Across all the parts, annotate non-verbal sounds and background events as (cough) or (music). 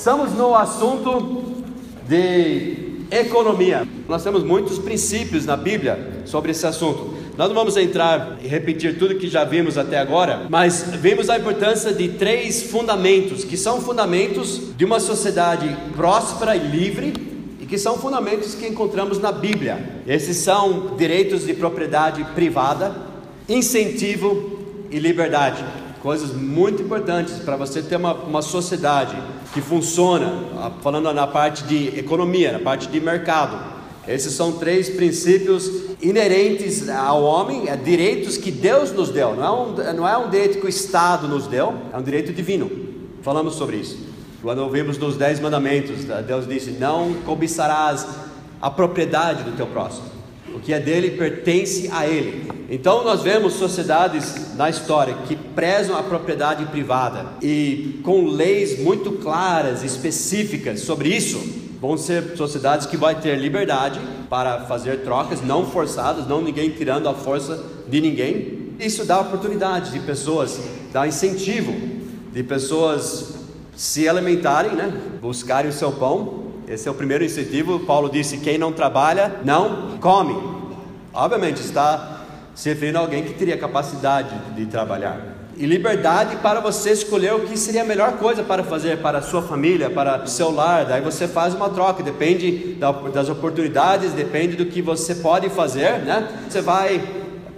Estamos no assunto de economia. Nós temos muitos princípios na Bíblia sobre esse assunto. Nós não vamos entrar e repetir tudo que já vimos até agora, mas vimos a importância de três fundamentos, que são fundamentos de uma sociedade próspera e livre, e que são fundamentos que encontramos na Bíblia. Esses são direitos de propriedade privada, incentivo e liberdade coisas muito importantes para você ter uma, uma sociedade que funciona, falando na parte de economia, na parte de mercado. Esses são três princípios inerentes ao homem, é direitos que Deus nos deu, não é, um, não é um direito que o Estado nos deu, é um direito divino. Falamos sobre isso. Quando ouvimos nos Dez Mandamentos, Deus disse: Não cobiçarás a propriedade do teu próximo. O que é dele pertence a ele. Então nós vemos sociedades na história que prezam a propriedade privada e com leis muito claras, específicas sobre isso. Vão ser sociedades que vai ter liberdade para fazer trocas não forçadas, não ninguém tirando a força de ninguém. Isso dá oportunidade de pessoas, dá incentivo de pessoas se alimentarem, né? buscarem o seu pão esse é o primeiro incentivo. Paulo disse: quem não trabalha, não come. Obviamente, está se referindo a alguém que teria capacidade de trabalhar. E liberdade para você escolher o que seria a melhor coisa para fazer para a sua família, para o seu lar. Daí você faz uma troca, depende das oportunidades, depende do que você pode fazer, né? Você vai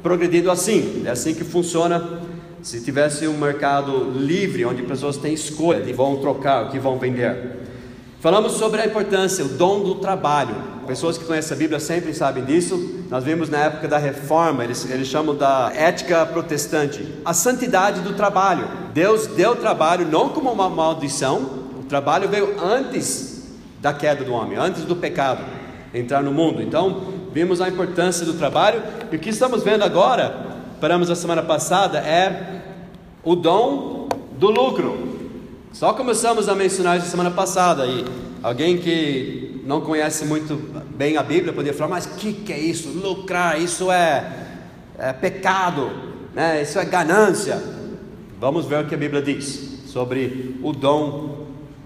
progredindo assim. É assim que funciona se tivesse um mercado livre, onde pessoas têm escolha de vão trocar, o que vão vender. Falamos sobre a importância, o dom do trabalho. Pessoas que conhecem a Bíblia sempre sabem disso. Nós vimos na época da reforma, eles, eles chamam da ética protestante, a santidade do trabalho. Deus deu trabalho não como uma maldição, o trabalho veio antes da queda do homem, antes do pecado entrar no mundo. Então, vimos a importância do trabalho. E o que estamos vendo agora, paramos a semana passada, é o dom do lucro. Só começamos a mencionar isso semana passada e alguém que não conhece muito bem a Bíblia poderia falar, mas o que, que é isso? Lucrar, isso é, é pecado, né? isso é ganância. Vamos ver o que a Bíblia diz sobre o dom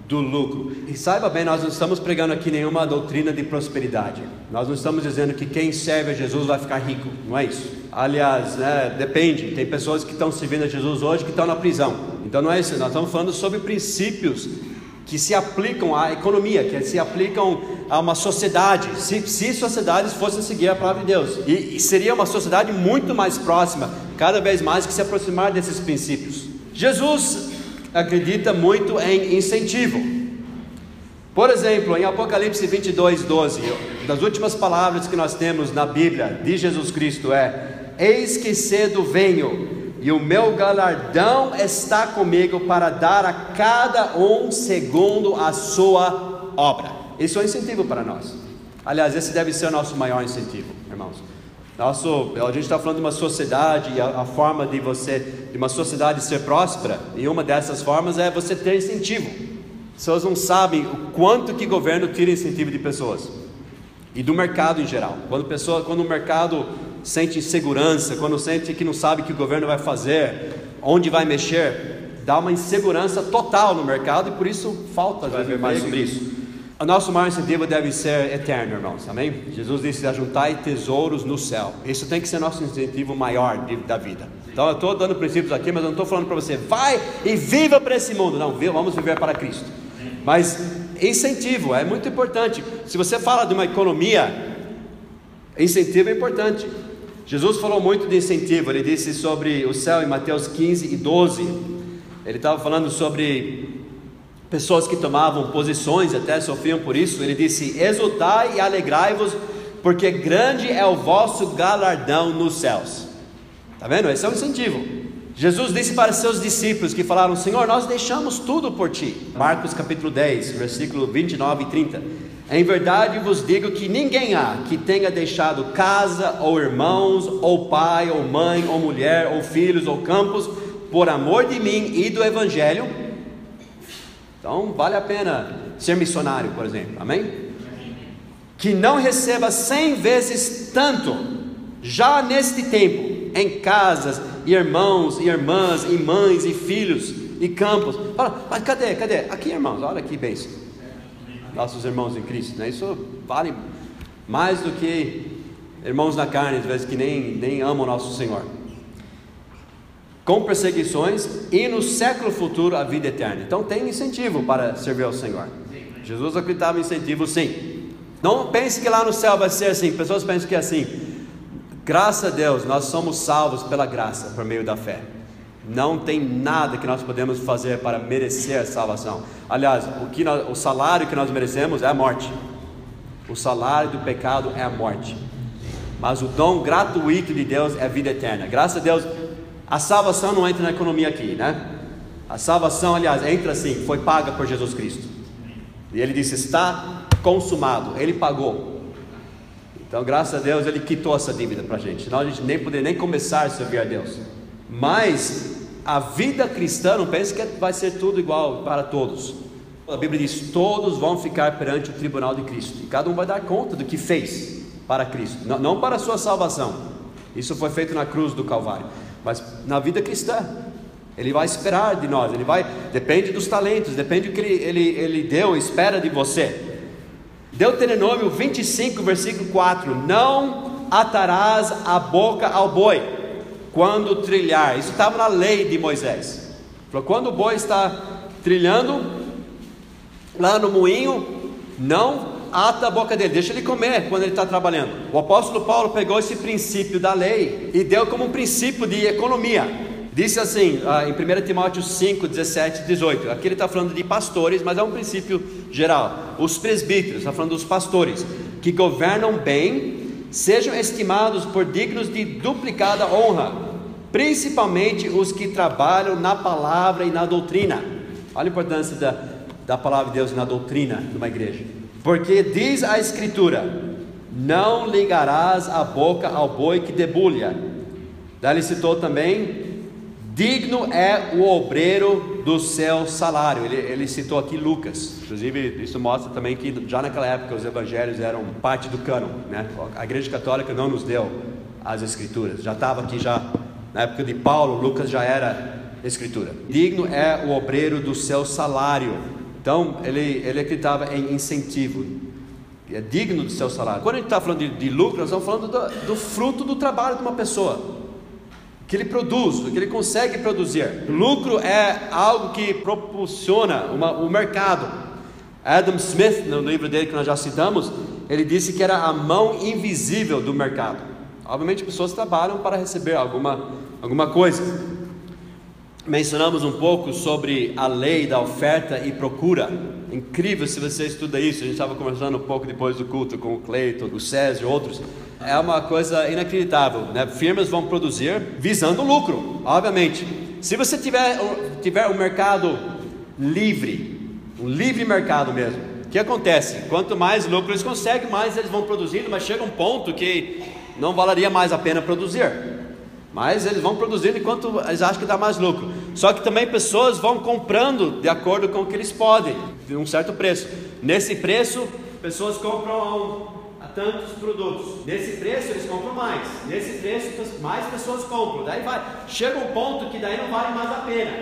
do lucro. E saiba bem, nós não estamos pregando aqui nenhuma doutrina de prosperidade. Nós não estamos dizendo que quem serve a Jesus vai ficar rico, não é isso. Aliás, né, depende. Tem pessoas que estão servindo a Jesus hoje que estão na prisão. Então não é isso. Nós estamos falando sobre princípios que se aplicam à economia, que se aplicam a uma sociedade. Se, se sociedades fossem seguir a palavra de Deus, e, e seria uma sociedade muito mais próxima, cada vez mais que se aproximar desses princípios. Jesus acredita muito em incentivo. Por exemplo, em Apocalipse 22, 12, das últimas palavras que nós temos na Bíblia de Jesus Cristo é: Eis que cedo venho, e o meu galardão está comigo para dar a cada um segundo a sua obra. Isso é um incentivo para nós. Aliás, esse deve ser o nosso maior incentivo, irmãos. Nosso, a gente está falando de uma sociedade, a, a, forma de você, de uma sociedade ser próspera, e uma dessas formas é você ter incentivo. Pessoas não sabem o quanto que governo tira incentivo de pessoas e do mercado em geral. Quando pessoa, quando o mercado sente insegurança, quando sente que não sabe o que o governo vai fazer, onde vai mexer, dá uma insegurança total no mercado e por isso falta ver mais sobre isso. O nosso maior incentivo deve ser eterno, irmãos, amém? Jesus disse: ajuntai tesouros no céu. Isso tem que ser nosso incentivo maior de, da vida. Então, eu estou dando princípios aqui, mas eu não estou falando para você, vai e viva para esse mundo. Não, vamos viver para Cristo. Mas incentivo é muito importante. Se você fala de uma economia, incentivo é importante. Jesus falou muito de incentivo, ele disse sobre o céu em Mateus 15 e 12. Ele estava falando sobre pessoas que tomavam posições até sofriam por isso. Ele disse: Exultai e alegrai-vos, porque grande é o vosso galardão nos céus. Está vendo? Esse é o incentivo. Jesus disse para seus discípulos que falaram: Senhor, nós deixamos tudo por ti. Marcos capítulo 10, versículo 29 e 30. Em verdade vos digo que ninguém há que tenha deixado casa, ou irmãos, ou pai, ou mãe, ou mulher, ou filhos, ou campos, por amor de mim e do Evangelho, então, vale a pena ser missionário, por exemplo, amém? Que não receba cem vezes tanto, já neste tempo, em casas, irmãos e irmãs, e mães e filhos, e campos. Fala, mas cadê, cadê? Aqui, irmãos, olha que bênção. Nossos irmãos em Cristo, né? Isso vale mais do que irmãos na carne, às vezes que nem, nem amam o nosso Senhor. Com perseguições e no século futuro a vida eterna. Então tem incentivo para servir ao Senhor. Jesus acreditava em incentivo, sim. Não pense que lá no céu vai ser assim. Pessoas pensam que é assim. Graças a Deus, nós somos salvos pela graça, por meio da fé. Não tem nada que nós podemos fazer para merecer a salvação. Aliás, o, que nós, o salário que nós merecemos é a morte. O salário do pecado é a morte. Mas o dom gratuito de Deus é a vida eterna. Graças a Deus, a salvação não entra na economia aqui, né? A salvação, aliás, entra assim, foi paga por Jesus Cristo. E ele disse: está consumado. Ele pagou. Então, graças a Deus, ele quitou essa dívida para a gente. Senão a gente nem poderia nem começar a servir a Deus. Mas a vida cristã, não pense que vai ser tudo igual para todos. A Bíblia diz: todos vão ficar perante o tribunal de Cristo. E cada um vai dar conta do que fez para Cristo, não para a sua salvação. Isso foi feito na cruz do Calvário. Mas na vida cristã, ele vai esperar de nós, ele vai, depende dos talentos, depende do que ele, ele, ele deu, espera de você. Deuteronômio 25, versículo 4: Não atarás a boca ao boi quando trilhar. Isso estava na lei de Moisés. Quando o boi está trilhando lá no moinho, não ata a boca dele, deixa ele comer quando ele está trabalhando. O apóstolo Paulo pegou esse princípio da lei e deu como um princípio de economia. Disse assim ah, em 1 Timóteo 5, 17 e 18. Aqui ele está falando de pastores, mas é um princípio geral. Os presbíteros, está falando dos pastores, que governam bem, sejam estimados por dignos de duplicada honra, principalmente os que trabalham na palavra e na doutrina. Olha a importância da, da palavra de Deus na doutrina de uma igreja. Porque diz a Escritura: Não ligarás a boca ao boi que debulha. Daí ele citou também: Digno é o obreiro do seu salário. Ele, ele, citou aqui Lucas. Inclusive, isso mostra também que já naquela época os evangelhos eram parte do cânon. Né? A Igreja Católica não nos deu as Escrituras. Já estava aqui já na época de Paulo, Lucas já era Escritura. Digno é o obreiro do seu salário. Então, ele, ele acreditava em incentivo, é digno do seu salário. Quando a gente está falando de, de, lucro, nós estamos falando do, do, fruto do trabalho de uma pessoa, que ele produz, que ele consegue produzir. Lucro é algo que propulsiona uma, o mercado. Adam Smith, no livro dele que nós já citamos, ele disse que era a mão invisível do mercado. Obviamente, pessoas trabalham para receber alguma, alguma coisa mencionamos um pouco sobre a lei da oferta e procura. Incrível se você estuda isso. A gente estava conversando um pouco depois do culto com o Cleiton, o César e outros. É uma coisa inacreditável. Né? Firmas vão produzir visando lucro, obviamente. Se você tiver, tiver um mercado livre, um livre mercado mesmo, o que acontece? Quanto mais lucro eles conseguem, mais eles vão produzindo, mas chega um ponto que não valeria mais a pena produzir. Mas eles vão produzindo enquanto eles acham que dá mais lucro. Só que também pessoas vão comprando de acordo com o que eles podem, de um certo preço. Nesse preço, pessoas compram tantos produtos. Nesse preço, eles compram mais. Nesse preço, mais pessoas compram. Daí vai. Chega um ponto que daí não vale mais a pena.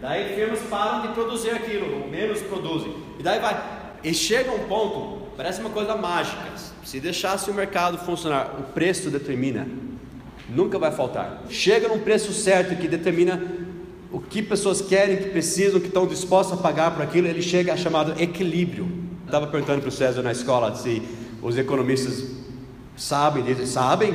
Daí firmas param de produzir aquilo, menos produzem. E daí vai. E chega um ponto, parece uma coisa mágica. Se deixasse o mercado funcionar, o preço determina nunca vai faltar. Chega num preço certo que determina o que pessoas querem, que precisam, que estão dispostas a pagar por aquilo, ele chega a chamado equilíbrio. Estava perguntando para o César na escola se os economistas sabem disso, sabem,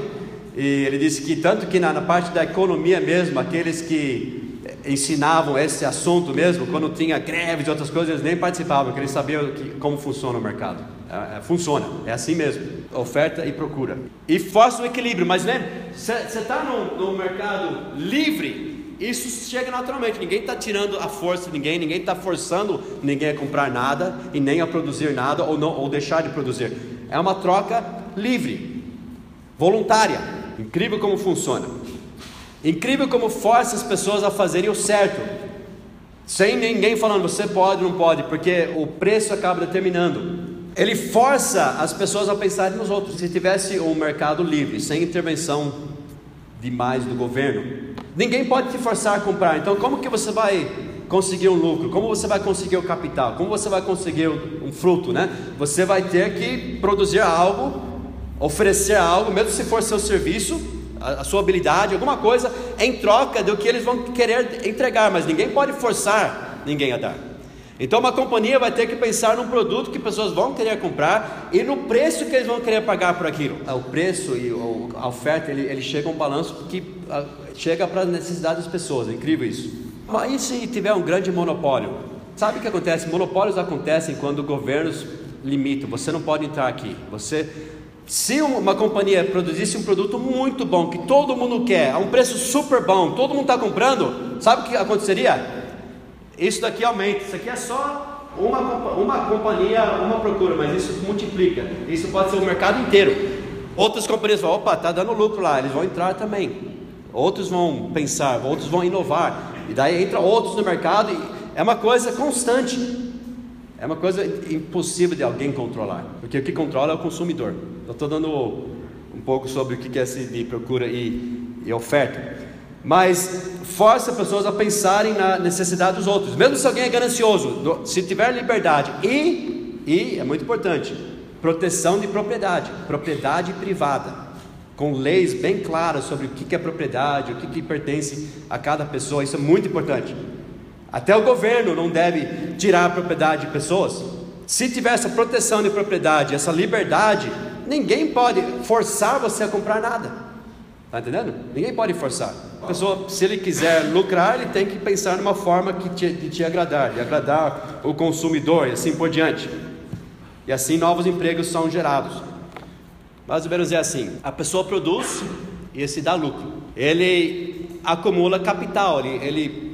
e ele disse que tanto que na, na parte da economia mesmo, aqueles que ensinavam esse assunto mesmo, quando tinha greves e outras coisas, eles nem participavam, porque eles sabiam que, como funciona o mercado. É, é, funciona, é assim mesmo, oferta e procura. E força o equilíbrio, mas lembra, você está no mercado livre, isso chega naturalmente, ninguém está tirando a força de ninguém, ninguém está forçando ninguém a comprar nada e nem a produzir nada ou, não, ou deixar de produzir. É uma troca livre, voluntária. Incrível como funciona. Incrível como força as pessoas a fazerem o certo, sem ninguém falando você pode não pode, porque o preço acaba determinando. Ele força as pessoas a pensarem nos outros. Se tivesse um mercado livre, sem intervenção demais do governo, ninguém pode te forçar a comprar. Então, como que você vai conseguir um lucro? Como você vai conseguir o capital? Como você vai conseguir um fruto, né? Você vai ter que produzir algo, oferecer algo, mesmo se for seu serviço, a, a sua habilidade, alguma coisa, em troca do que eles vão querer entregar, mas ninguém pode forçar ninguém a dar. Então uma companhia vai ter que pensar num produto que pessoas vão querer comprar e no preço que eles vão querer pagar por aquilo. O preço e a oferta ele, ele chega a um balanço que chega para a necessidade das pessoas. É incrível isso. Mas e se tiver um grande monopólio? Sabe o que acontece? Monopólios acontecem quando governos limitam. Você não pode entrar aqui. Você se uma companhia produzisse um produto muito bom, que todo mundo quer, a um preço super bom, todo mundo está comprando, sabe o que aconteceria? Isso daqui aumenta, isso aqui é só uma, uma companhia, uma procura, mas isso multiplica. Isso pode ser o mercado inteiro. Outras companhias vão, opa, está dando lucro lá, eles vão entrar também. Outros vão pensar, outros vão inovar. E daí entra outros no mercado é uma coisa constante. É uma coisa impossível de alguém controlar, porque o que controla é o consumidor. Eu estou dando um pouco sobre o que é esse de procura e, e oferta mas força pessoas a pensarem na necessidade dos outros, mesmo se alguém é ganancioso, se tiver liberdade e, e é muito importante, proteção de propriedade, propriedade privada, com leis bem claras sobre o que é propriedade, o que pertence a cada pessoa, isso é muito importante. Até o governo não deve tirar a propriedade de pessoas. Se tiver essa proteção de propriedade, essa liberdade, ninguém pode forçar você a comprar nada. Está entendendo? Ninguém pode forçar. A pessoa, se ele quiser lucrar, ele tem que pensar numa forma que te, de te agradar, de agradar o consumidor e assim por diante. E assim novos empregos são gerados. Mais ou menos é assim: a pessoa produz e esse dá lucro. Ele acumula capital, ele, ele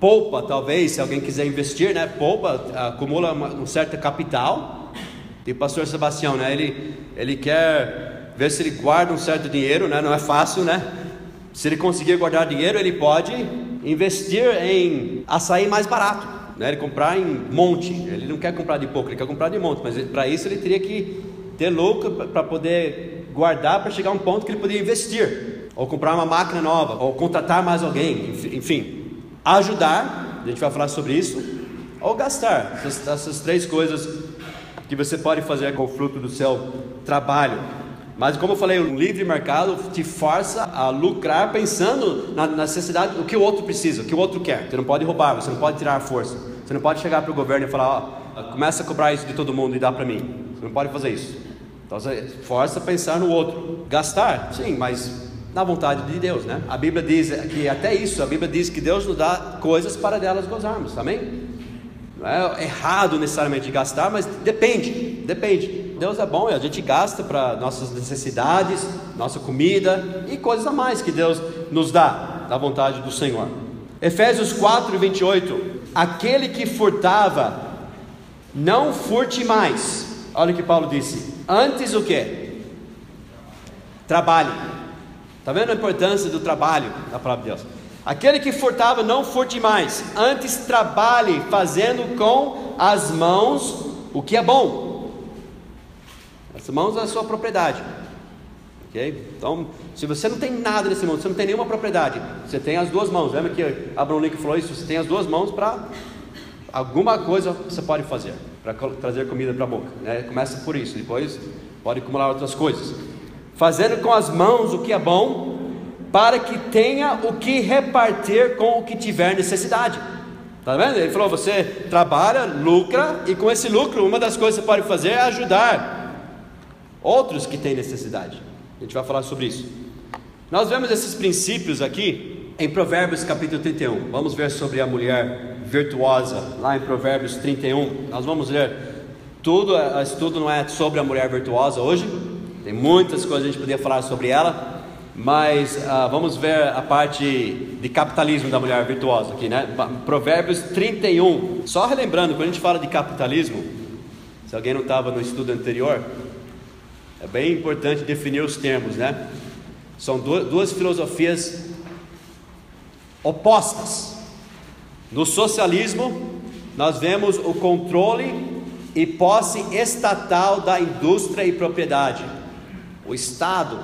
poupa, talvez, se alguém quiser investir, né? Poupa, acumula uma, um certo capital. E o pastor Sebastião, né? Ele, ele quer ver se ele guarda um certo dinheiro, né? não é fácil, né? Se ele conseguir guardar dinheiro, ele pode investir em açaí mais barato, né? Ele comprar em monte. Ele não quer comprar de pouco, ele quer comprar de monte, mas para isso ele teria que ter lucro para poder guardar para chegar a um ponto que ele poderia investir, ou comprar uma máquina nova, ou contratar mais alguém, enfim, ajudar. A gente vai falar sobre isso, ou gastar essas, essas três coisas que você pode fazer com o fruto do seu trabalho. Mas como eu falei, o livre mercado te força a lucrar pensando na necessidade, o que o outro precisa, o que o outro quer. Você não pode roubar, você não pode tirar a força. Você não pode chegar para o governo e falar, ó, começa a cobrar isso de todo mundo e dá para mim. Você não pode fazer isso. Então você força a pensar no outro. Gastar, sim, mas na vontade de Deus, né? A Bíblia diz que até isso, a Bíblia diz que Deus nos dá coisas para delas gozarmos, amém? Não é errado necessariamente gastar, mas depende, depende. Deus é bom e a gente gasta para nossas necessidades, nossa comida e coisas a mais que Deus nos dá, da vontade do Senhor. Efésios 4, 28. Aquele que furtava, não furte mais. Olha o que Paulo disse. Antes o que? Trabalhe. Está vendo a importância do trabalho da palavra de Deus? Aquele que furtava, não furte mais. Antes trabalhe, fazendo com as mãos o que é bom as mãos é a sua propriedade. Ok? Então, se você não tem nada nesse mundo, você não tem nenhuma propriedade, você tem as duas mãos. Lembra que Abraão Lincoln falou isso? Você tem as duas mãos para alguma coisa você pode fazer para trazer comida para a boca. Né? Começa por isso, depois pode acumular outras coisas. Fazendo com as mãos o que é bom, para que tenha o que repartir com o que tiver necessidade. Tá vendo? Ele falou: você trabalha, lucra, e com esse lucro, uma das coisas que você pode fazer é ajudar outros que têm necessidade. A gente vai falar sobre isso. Nós vemos esses princípios aqui em Provérbios capítulo 31. Vamos ver sobre a mulher virtuosa, lá em Provérbios 31. Nós vamos ler tudo, o estudo não é sobre a mulher virtuosa hoje, tem muitas coisas que a gente poderia falar sobre ela, mas uh, vamos ver a parte de capitalismo da mulher virtuosa aqui, né? Provérbios 31. Só relembrando, quando a gente fala de capitalismo, se alguém não estava no estudo anterior, é bem importante definir os termos, né? São duas filosofias opostas. No socialismo, nós vemos o controle e posse estatal da indústria e propriedade. O Estado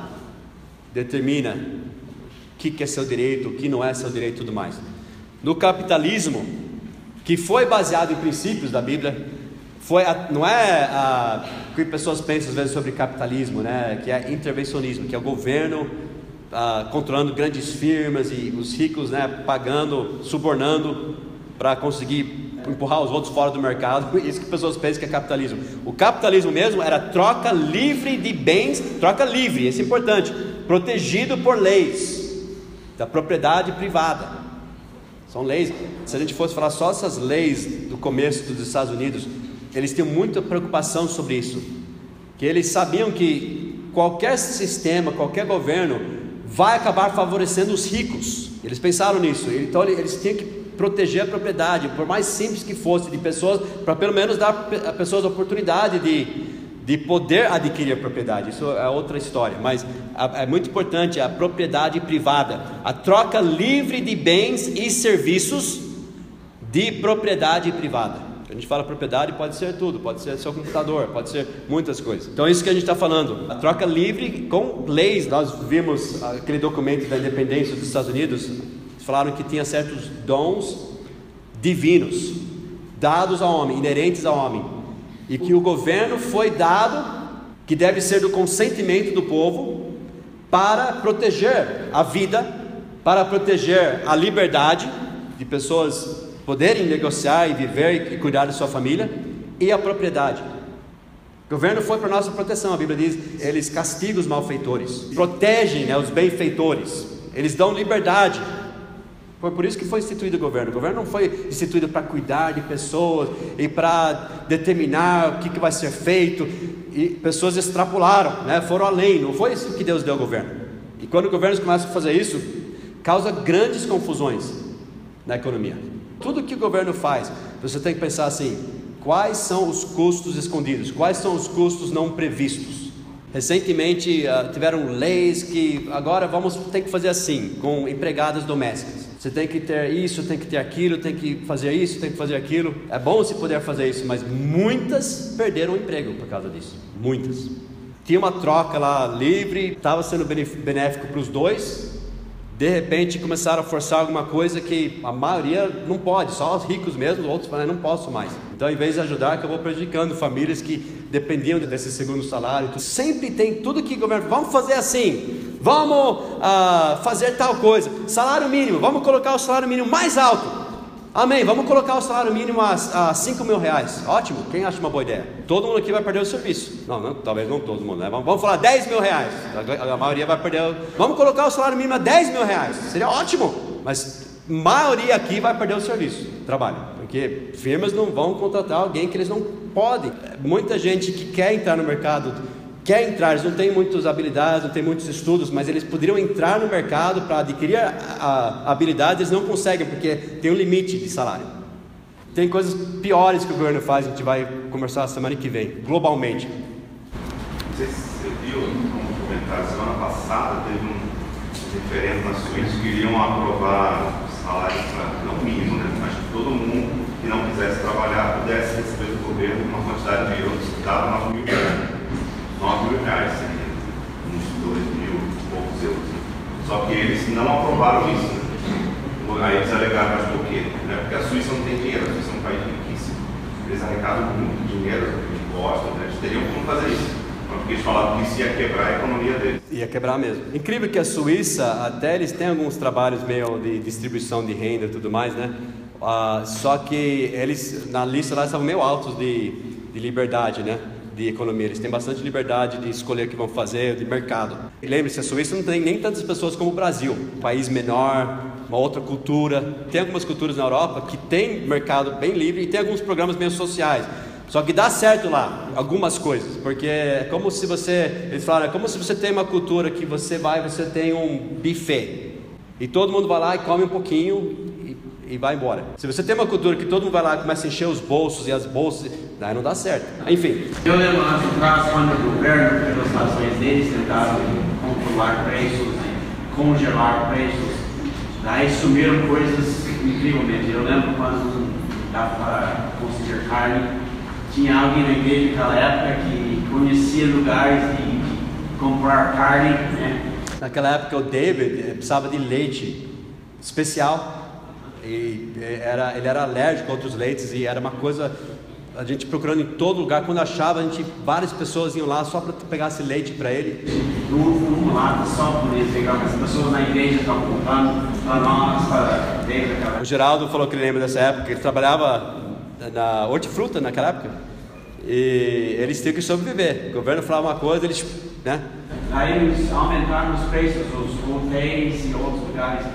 determina o que é seu direito, o que não é seu direito e tudo mais. No capitalismo, que foi baseado em princípios da Bíblia. Foi a, não é a, que pessoas pensam às vezes sobre capitalismo, né? que é intervencionismo, que é o governo ah, controlando grandes firmas e os ricos né, pagando, subornando para conseguir empurrar os outros fora do mercado. (laughs) Isso que pessoas pensam que é capitalismo. O capitalismo mesmo era troca livre de bens, troca livre, isso é importante, protegido por leis da propriedade privada. São leis. Se a gente fosse falar só essas leis do começo dos Estados Unidos, eles tinham muita preocupação sobre isso. Que eles sabiam que qualquer sistema, qualquer governo vai acabar favorecendo os ricos. Eles pensaram nisso. Então eles tinham que proteger a propriedade, por mais simples que fosse, de pessoas, para pelo menos dar a pessoas a oportunidade de, de poder adquirir a propriedade. Isso é outra história, mas é muito importante a propriedade privada, a troca livre de bens e serviços de propriedade privada. A gente fala propriedade, pode ser tudo, pode ser seu computador, pode ser muitas coisas. Então é isso que a gente está falando. A troca livre com leis. Nós vimos aquele documento da independência dos Estados Unidos, falaram que tinha certos dons divinos dados ao homem, inerentes ao homem, e que o governo foi dado, que deve ser do consentimento do povo, para proteger a vida, para proteger a liberdade de pessoas poderem negociar e viver e cuidar de sua família, e a propriedade. O governo foi para nossa proteção, a Bíblia diz, eles castigam os malfeitores, protegem né, os benfeitores, eles dão liberdade. Foi por isso que foi instituído o governo. O governo não foi instituído para cuidar de pessoas e para determinar o que, que vai ser feito. E pessoas extrapolaram, né, foram além. Não foi isso que Deus deu ao governo. E quando o governo começa a fazer isso, causa grandes confusões na economia. Tudo que o governo faz, você tem que pensar assim: quais são os custos escondidos? Quais são os custos não previstos? Recentemente uh, tiveram leis que agora vamos ter que fazer assim com empregadas domésticas. Você tem que ter isso, tem que ter aquilo, tem que fazer isso, tem que fazer aquilo. É bom se puder fazer isso, mas muitas perderam o emprego por causa disso. Muitas. Tinha uma troca lá livre, estava sendo benéfico para os dois, de repente começaram a forçar alguma coisa que a maioria não pode, só os ricos mesmo, outros falam, não posso mais. Então, em vez de ajudar, acabou prejudicando famílias que dependiam desse segundo salário. Sempre tem tudo que o governo, vamos fazer assim, vamos uh, fazer tal coisa, salário mínimo, vamos colocar o salário mínimo mais alto. Amém. Vamos colocar o salário mínimo a, a 5 mil reais. Ótimo. Quem acha uma boa ideia? Todo mundo aqui vai perder o serviço. Não, não talvez não todo mundo, né? Vamos, vamos falar 10 mil reais. A, a, maioria vai perder. O... Vamos colocar o salário mínimo a 10 mil reais. Seria ótimo. Mas maioria aqui vai perder o serviço, trabalho. Porque firmas não vão contratar alguém que eles não podem. Muita gente que quer entrar no mercado quer entrar, eles não têm muitas habilidades, não têm muitos estudos, mas eles poderiam entrar no mercado para adquirir a, a, habilidade, eles não conseguem porque tem um limite de salário. Tem coisas piores que o governo faz, a gente vai conversar semana que vem, globalmente. Não sei se você viu no comentário, semana passada teve um referendo na Suíça que queriam aprovar salários para, não mínimo, né? mas todo mundo que não quisesse trabalhar pudesse receber do governo uma quantidade de euros que dava 9 mil. 9 mil reais, seria uns 2 mil poucos euros. Só que eles não aprovaram isso. Né? Aí eles alegaram, mas por quê? Né? Porque a Suíça não tem dinheiro, a Suíça é um país riquíssimo. Eles arrecadam muito dinheiro, impostos, né? eles teriam como fazer isso. Porque eles falavam que isso ia quebrar a economia deles. Ia quebrar mesmo. Incrível que a Suíça, até eles têm alguns trabalhos meio de distribuição de renda e tudo mais, né? Uh, só que eles, na lista lá, estavam meio altos de, de liberdade, né? De economia, eles têm bastante liberdade de escolher o que vão fazer, de mercado. Lembre-se, a Suíça não tem nem tantas pessoas como o Brasil, um país menor, uma outra cultura. Tem algumas culturas na Europa que tem mercado bem livre e tem alguns programas meio sociais. Só que dá certo lá algumas coisas, porque é como se você, eles falaram, é como se você tem uma cultura que você vai, você tem um buffet. E todo mundo vai lá e come um pouquinho e vai embora. Se você tem uma cultura que todo mundo vai lá e começa a encher os bolsos e as bolsas, daí não dá certo. Enfim. Eu lembro lá atrás, quando o governo, pelas ações deles, tentaram controlar preços, congelar preços, daí sumiram coisas incrivelmente. Eu lembro quando dava para conseguir carne, tinha alguém na igreja naquela época que conhecia lugares de, de comprar carne, né? Naquela época o David precisava de leite especial E era, ele era alérgico a outros leites e era uma coisa a gente procurando em todo lugar, quando achava, a gente, várias pessoas iam lá só para pegar esse leite para ele. Um lado só por isso, as pessoas na igreja estavam contando para nós, para dentro O Geraldo falou que ele lembra dessa época, ele trabalhava na hortifruta naquela época. E eles tinham que sobreviver. O governo falava uma coisa, eles. Né? Aí eles aumentaram os preços, os hotéis e outros lugares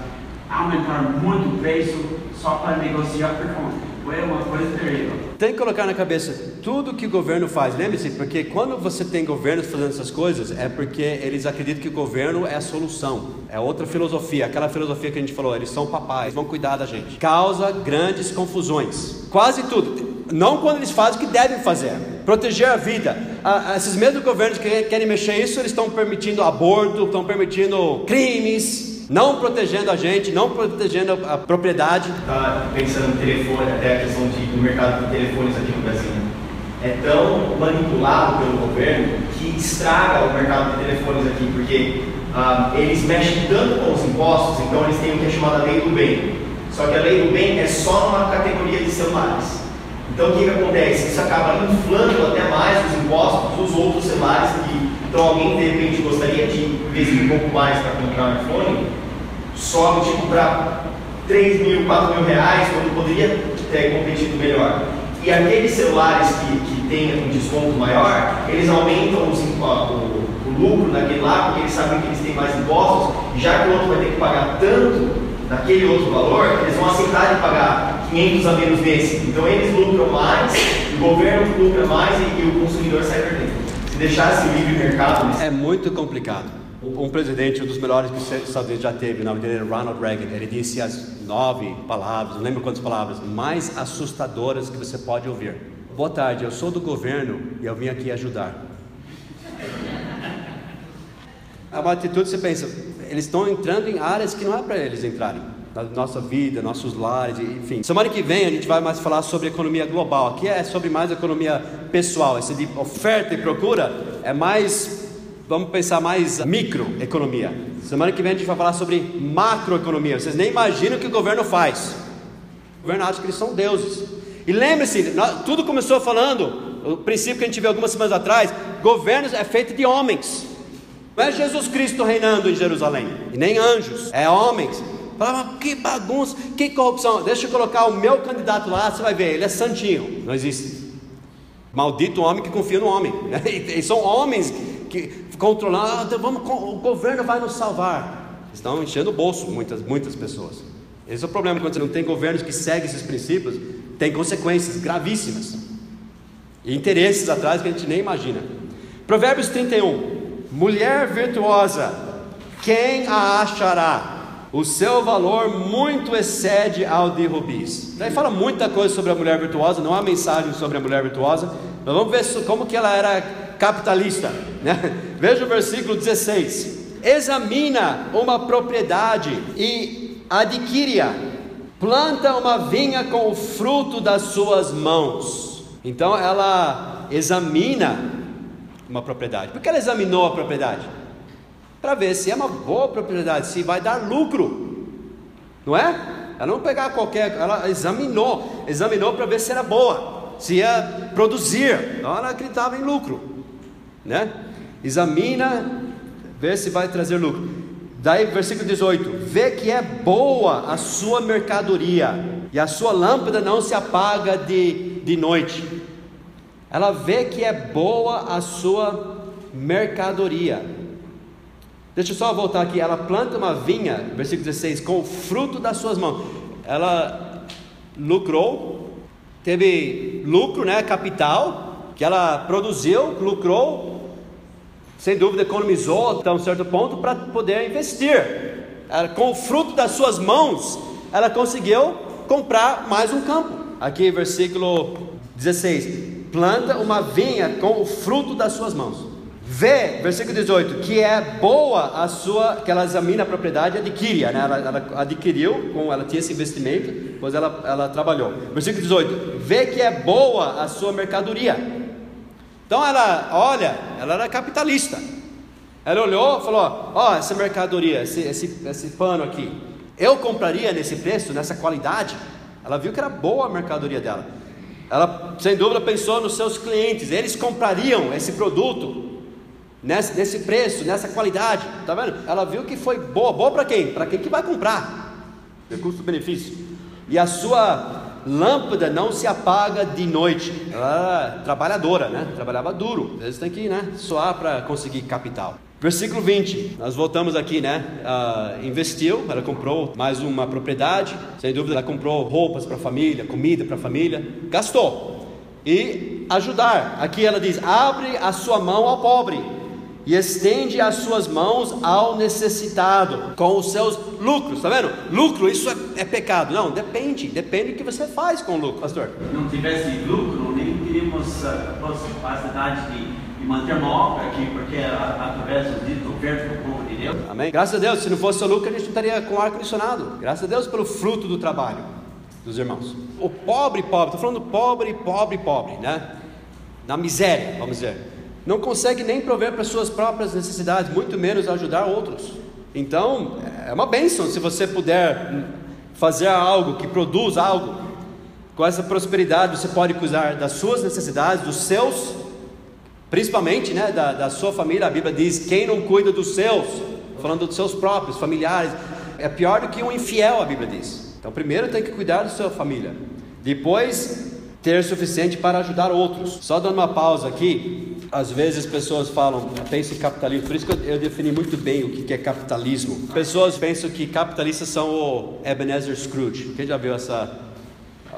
aumentaram muito o preço só para negociar performance. Terrível. Tem que colocar na cabeça tudo que o governo faz. Lembre-se, porque quando você tem governos fazendo essas coisas, é porque eles acreditam que o governo é a solução. É outra filosofia, aquela filosofia que a gente falou, eles são papais, vão cuidar da gente. Causa grandes confusões. Quase tudo. Não quando eles fazem o que devem fazer. Proteger a vida. Ah, esses mesmos governos que querem mexer isso, eles estão permitindo aborto, estão permitindo crimes, não protegendo a gente, não protegendo a, propriedade. Está pensando no telefone, até a questão de, do mercado de telefones aqui no Brasil. É tão manipulado pelo governo que estraga o mercado de telefones aqui, porque ah, eles mexem tanto com os impostos, então eles têm o que é chamada lei do bem. Só que a lei do bem é só numa categoria de celulares. Então o que, que acontece? Isso acaba inflando até mais os impostos dos outros celulares que então alguém de repente gostaria de investir um pouco mais para comprar um iPhone, sobe tipo para 3 mil, 4 mil reais, quando poderia ter competido melhor. E aqueles celulares que, que têm um desconto maior, eles aumentam os, o, o lucro naquele lá, porque eles sabem que eles têm mais impostos, já que o outro vai ter que pagar tanto naquele outro valor, eles vão aceitar de pagar 500 a menos desse. Então eles lucram mais, o governo lucra mais e, e o consumidor sai perdendo. Se deixasse o livre mercado. É muito complicado. Um presidente, um dos melhores que os Estados Unidos já teve, o nome dele era Ronald Reagan, ele disse as nove palavras, não lembro quantas palavras, mais assustadoras que você pode ouvir. Boa tarde, eu sou do governo e eu vim aqui ajudar. É uma atitude, você pensa, eles estão entrando em áreas que não é para eles entrarem nossa vida, nossos lares, enfim. Semana que vem a gente vai mais falar sobre economia global. Aqui é sobre mais economia pessoal. Esse de oferta e procura é mais, vamos pensar mais microeconomia. Semana que vem a gente vai falar sobre macroeconomia. Vocês nem imaginam o que o governo faz. O governo acha que eles são deuses. E lembre-se, tudo começou falando, o princípio que a gente viu algumas semanas atrás, governos é feito de homens. Não é Jesus Cristo reinando em Jerusalém, e nem anjos, é homens. Falava, que bagunça, que corrupção. Deixa eu colocar o meu candidato lá, você vai ver, ele é santinho. Não existe. Maldito homem que confia no homem. (laughs) E são homens que controlando, ah, então vamos, o governo vai nos salvar. Estão enchendo o bolso muitas, muitas pessoas. Esse é o problema quando você não tem governos que seguem esses princípios, tem consequências gravíssimas. E interesses atrás que a gente nem imagina. Provérbios 31. Mulher virtuosa, quem a achará? O seu valor muito excede ao de rubis. Daí fala muita coisa sobre a mulher virtuosa, não há mensagem sobre a mulher virtuosa, mas vamos ver como que ela era capitalista. Né? (laughs) Veja o versículo 16: examina uma propriedade e adquire-a, planta uma vinha com o fruto das suas mãos. Então ela examina uma propriedade. Por que ela examinou a propriedade? Para ver se é uma boa propriedade, se vai dar lucro, não é? Ela não pegar qualquer, ela examinou, examinou para ver se era boa, se ia produzir, então ela acreditava em lucro, né? Examina, vê se vai trazer lucro. Daí, versículo 18: Vê que é boa a sua mercadoria, e a sua lâmpada não se apaga de, de noite. Ela vê que é boa a sua mercadoria. Deixa eu só voltar aqui. Ela planta uma vinha, versículo 16, com o fruto das suas mãos. Ela lucrou, teve lucro, né, capital, que ela produziu, lucrou, sem dúvida economizou até um certo ponto para poder investir. Ela, com o fruto das suas mãos, ela conseguiu comprar mais um campo. Aqui, versículo 16: planta uma vinha com o fruto das suas mãos. Vê, versículo 18, que é boa a sua, que ela examina a propriedade e adquire, né? ela, ela adquiriu, com, ela tinha esse investimento, depois ela, ela trabalhou. Versículo 18, vê que é boa a sua mercadoria. Então ela, olha, ela era capitalista. Ela olhou e falou: Ó, oh, essa mercadoria, esse, esse, esse pano aqui, Eu compraria nesse preço, nessa qualidade. Ela viu que era boa a mercadoria dela. Ela, sem dúvida, pensou nos seus clientes. Eles comprariam esse produto nesse, nesse preço, nessa qualidade. Tá vendo? Ela viu que foi boa. Boa para quem? Para quem que vai comprar. É custo-benefício. E a sua lâmpada não se apaga de noite. Ela era trabalhadora, né? Trabalhava duro. Às vezes tem que né, suar para conseguir capital. Versículo 20, nós voltamos aqui, né? Uh, investiu, ela comprou mais uma propriedade, sem dúvida, ela comprou roupas para a família, comida para a família, gastou. E ajudar, aqui ela diz: abre a sua mão ao pobre e estende as suas mãos ao necessitado com os seus lucros, tá vendo? Lucro, isso é, é pecado. Não, depende, depende do que você faz com o lucro, pastor. Não tivesse lucro, nem teríamos a capacidade de, de manter uma obra aqui, porque através do dito oferta do povo de Deus. Amém? Graças a Deus, se não fosse o lucro, a gente não estaria com ar-condicionado. Graças a Deus pelo fruto do trabalho dos irmãos. O pobre, pobre, estou falando pobre, pobre, pobre, né? Na miséria, vamos dizer não consegue nem prover para suas próprias necessidades, muito menos ajudar outros. Então, é uma bênção se você puder fazer algo que produz algo. Com essa prosperidade, você pode cuidar das suas necessidades, dos seus, principalmente né, da, da sua família. A Bíblia diz: quem não cuida dos seus, falando dos seus próprios, familiares, é pior do que um infiel, a Bíblia diz. Então, primeiro tem que cuidar da sua família, depois ter suficiente para ajudar outros. Só dando uma pausa aqui, às vezes pessoas falam, pensam em capitalismo, por isso que eu, eu defini muito bem o que, que é capitalismo. Pessoas pensam que capitalistas são o Ebenezer Scrooge. Quem já viu essa,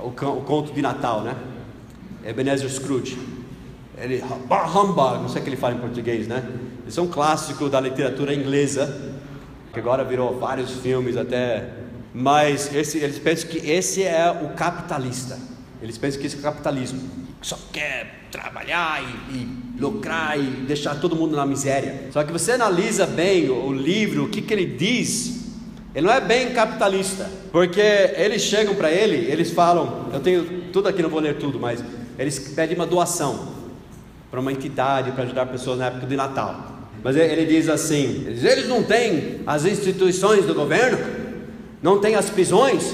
o, o conto de Natal, né? Ebenezer Scrooge. Ele, humbug, não sei o que ele fala em português, né? Isso é um clássico da literatura inglesa, que agora virou vários filmes até. Mas esse, eles pensam que esse é o capitalista. Eles pensam que esse é o capitalismo. Só quer trabalhar e, e, lucrar e deixar todo mundo na miséria. Só que você analisa bem o, o livro, o que, que ele diz, ele não é bem capitalista, porque eles chegam para ele, eles falam, eu tenho tudo aqui, não vou ler tudo, mas eles pedem uma doação para uma entidade para ajudar pessoas na época de Natal. Mas ele diz assim: eles não têm as instituições do governo, não têm as prisões,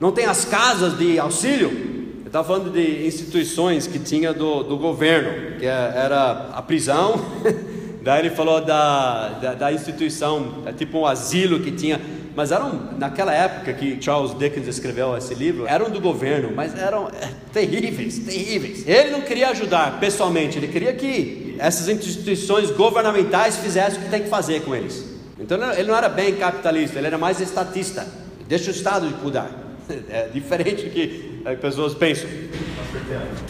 não têm as casas de auxílio, estava falando de instituições que tinha do, do governo, que é, era a prisão, (laughs) daí ele falou da, da, da, instituição, é tipo um asilo que tinha, mas eram, naquela época que Charles Dickens escreveu esse livro, eram do governo, mas eram é, terríveis, terríveis. Ele não queria ajudar pessoalmente, ele queria que essas instituições governamentais fizessem o que tem que fazer com eles. Então ele não era bem capitalista, ele era mais estatista, deixa o Estado de cuidar. (laughs) É diferente do que as pessoas pensam.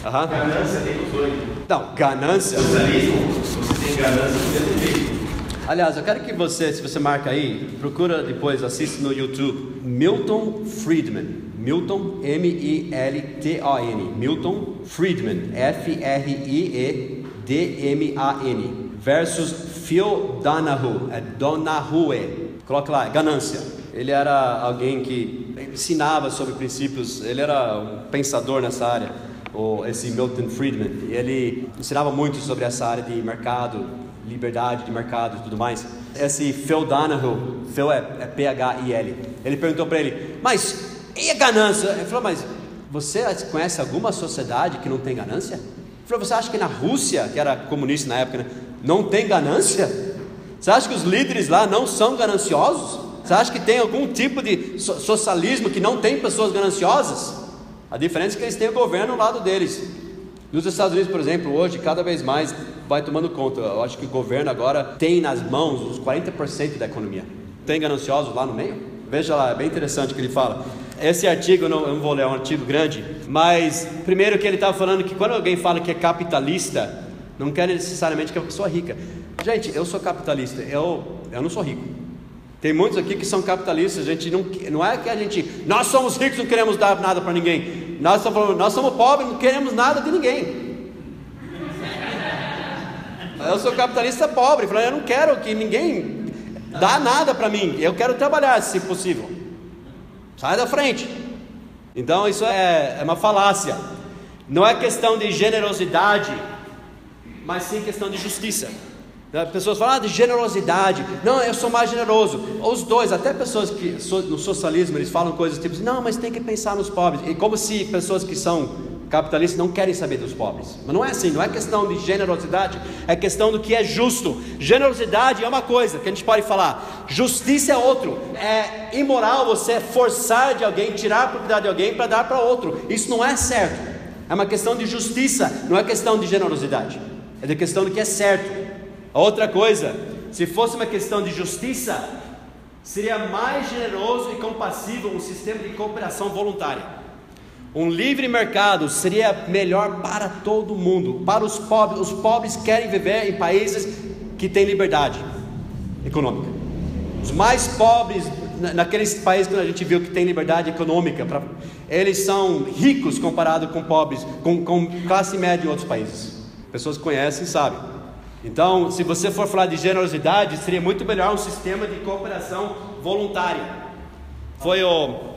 Ganância tem os dois. Não, ganância. Você tem ganância, Aliás, eu quero que você, se você marca aí, procura depois, assista no YouTube. Milton Friedman. Milton, M-I-L-T-O-N. Milton Friedman. F-R-I-E-D-M-A-N. Versus Phil Donahue. É Donahue. Coloca lá, ganância. Ele era alguém que ensinava sobre princípios, ele era um pensador nessa área, o, esse Milton Friedman, e ele ensinava muito sobre essa área de mercado, liberdade de mercado e tudo mais. Esse Phil Donahue, Phil é, é P-H-I-L, ele perguntou para ele, mas e a ganância? Ele falou, mas você conhece alguma sociedade que não tem ganância? Ele falou, você acha que na Rússia, que era comunista na época, né, não tem ganância? Você acha que os líderes lá não são gananciosos? Você acha que tem algum tipo de socialismo que não tem pessoas gananciosas? A diferença é que eles têm o governo ao lado deles. Nos Estados Unidos, por exemplo, hoje cada vez mais vai tomando conta. Eu acho que o governo agora tem nas mãos os 40% da economia. Tem gananciosos lá no meio? Veja lá, é bem interessante o que ele fala. Esse artigo, eu não, eu não vou ler, é um artigo grande, mas primeiro que ele estava falando que quando alguém fala que é capitalista, não quer necessariamente que é uma pessoa rica. Gente, eu sou capitalista, eu, eu não sou rico. Tem muitos aqui que são capitalistas, a gente não, não é que a gente, nós somos ricos, não queremos dar nada para ninguém. Nós estamos falando, nós somos pobres, não queremos nada de ninguém. Eu sou capitalista pobre, falando, eu não quero que ninguém dá nada para mim, eu quero trabalhar se possível. Sai da frente. Então isso é, é uma falácia. Não é questão de generosidade, mas sim questão de justiça. As pessoas falam ah, de generosidade. Não, eu sou mais generoso. Os dois, até pessoas que no socialismo eles falam coisas tipo assim, não, mas tem que pensar nos pobres. E como se pessoas que são capitalistas não querem saber dos pobres. Mas não é assim, não é questão de generosidade, é questão do que é justo. Generosidade é uma coisa que a gente pode falar, justiça é outro. É imoral você forçar de alguém, tirar a propriedade de alguém para dar para outro. Isso não é certo. É uma questão de justiça, não é questão de generosidade. É de questão do que é certo. Outra coisa, se fosse uma questão de justiça, seria mais generoso e compassivo um sistema de cooperação voluntária. Um livre mercado seria melhor para todo mundo, para os pobres. Os pobres querem viver em países que têm liberdade econômica. Os mais pobres, naqueles países que a gente viu que tem liberdade econômica, eles são ricos comparado com pobres, com, com classe média em outros países. Pessoas conhecem sabem. Então, se você for falar de generosidade, seria muito melhor um sistema de cooperação voluntária. Foi o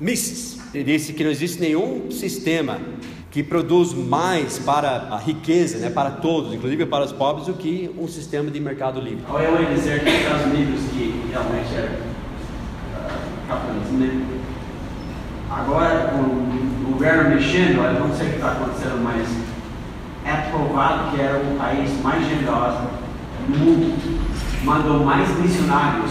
Mises, ele disse que não existe nenhum sistema que produz mais para a riqueza, né, para todos, inclusive para os pobres, do que um sistema de mercado livre. Ou eu ia dizer que os Estados Unidos, que realmente é uh, capitalismo, né? agora com o governo mexendo, eu não sei o que está acontecendo, mas é provado que era o país mais generoso do mundo, mandou mais missionários.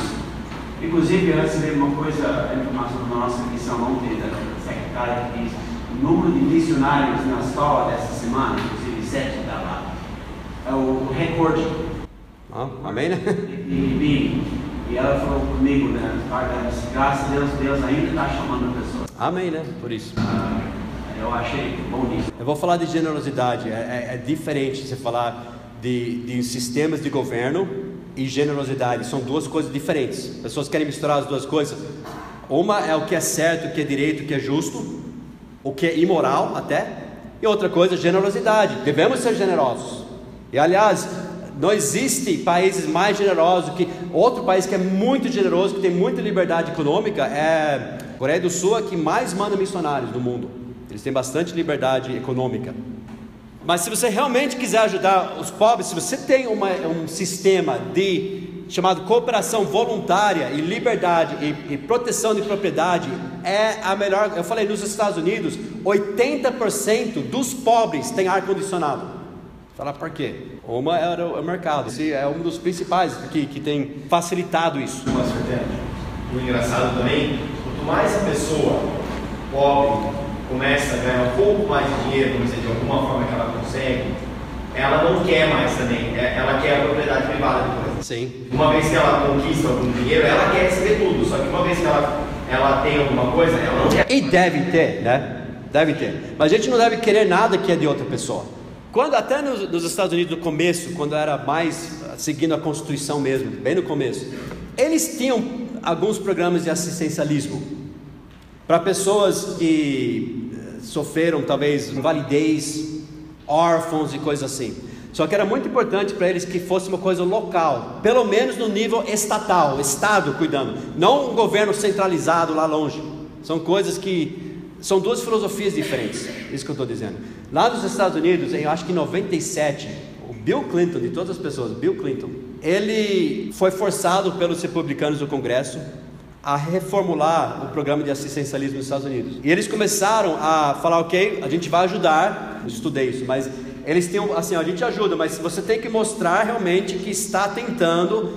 Inclusive, antes de uma coisa, a informação da nossa missão ontem, da secretária que diz o número de missionários na escola dessa semana, inclusive sete está lá, é o recorde. Ah, amém, né? E, e, e, ela falou comigo, né? Graças a Deus, Deus ainda está chamando pessoas. Amém, né? Por isso. Ah, eu achei bom nisso. Eu vou falar de generosidade. É, é, é diferente você falar de, de sistemas de governo e generosidade. São duas coisas diferentes. Pessoas querem misturar as duas coisas. Uma é o que é certo, o que é direito, o que é justo, o que é imoral até. E outra coisa, generosidade. Devemos ser generosos. E aliás, não existe países mais generosos que outro país que é muito generoso, que tem muita liberdade econômica, é Coreia do Sul, é que mais manda missionários no mundo. Eles têm bastante liberdade econômica. Mas se você realmente quiser ajudar os pobres, se você tem uma, um sistema de chamado cooperação voluntária e liberdade e, e, proteção de propriedade, é a melhor. Eu falei nos Estados Unidos, 80% dos pobres têm ar condicionado. Falar por quê? Uma era o mercado. Esse é um dos principais que, que tem facilitado isso. Uma certeza. O engraçado também, quanto mais a pessoa pobre começa a ganhar um pouco mais de dinheiro, vamos dizer, de alguma forma que ela consegue, ela não quer mais também, é, ela quer a propriedade privada depois. Sim. Uma vez que ela conquista algum dinheiro, ela quer receber tudo, só que uma vez que ela, ela tem alguma coisa, ela não quer. E deve ter, né? Deve ter. Mas a gente não deve querer nada que é de outra pessoa. Quando até nos, nos Estados Unidos no começo, quando era mais seguindo a Constituição mesmo, bem no começo, eles tinham alguns programas de assistencialismo para pessoas que eh, sofreram talvez invalidez, órfãos e coisas assim. Só que era muito importante para eles que fosse uma coisa local, pelo menos no nível estatal, Estado cuidando, não um governo centralizado lá longe. São coisas que são duas filosofias diferentes, isso que eu estou dizendo. Lá nos Estados Unidos, eu acho que em 97, o Bill Clinton, de todas as pessoas, Bill Clinton, ele foi forçado pelos republicanos do Congresso a reformular o programa de assistencialismo nos Estados Unidos. E eles começaram a falar, ok, a gente vai ajudar, eu estudei isso, mas eles têm assim, a gente ajuda, mas você tem que mostrar realmente que está tentando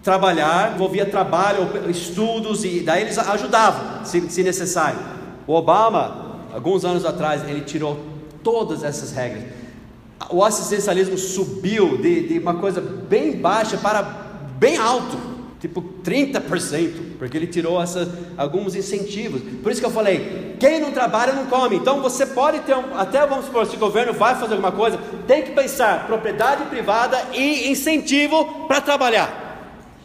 trabalhar, envolvia trabalho, estudos, e daí eles ajudavam, se, se necessário. O Obama, alguns anos atrás, ele tirou todas essas regras. O assistencialismo subiu de, de uma coisa bem baixa para bem alto tipo 30%, porque ele tirou essa, alguns incentivos. Por isso que eu falei: quem não trabalha não come. Então você pode ter, um, até vamos supor, se o governo vai fazer alguma coisa, tem que pensar propriedade privada e incentivo para trabalhar.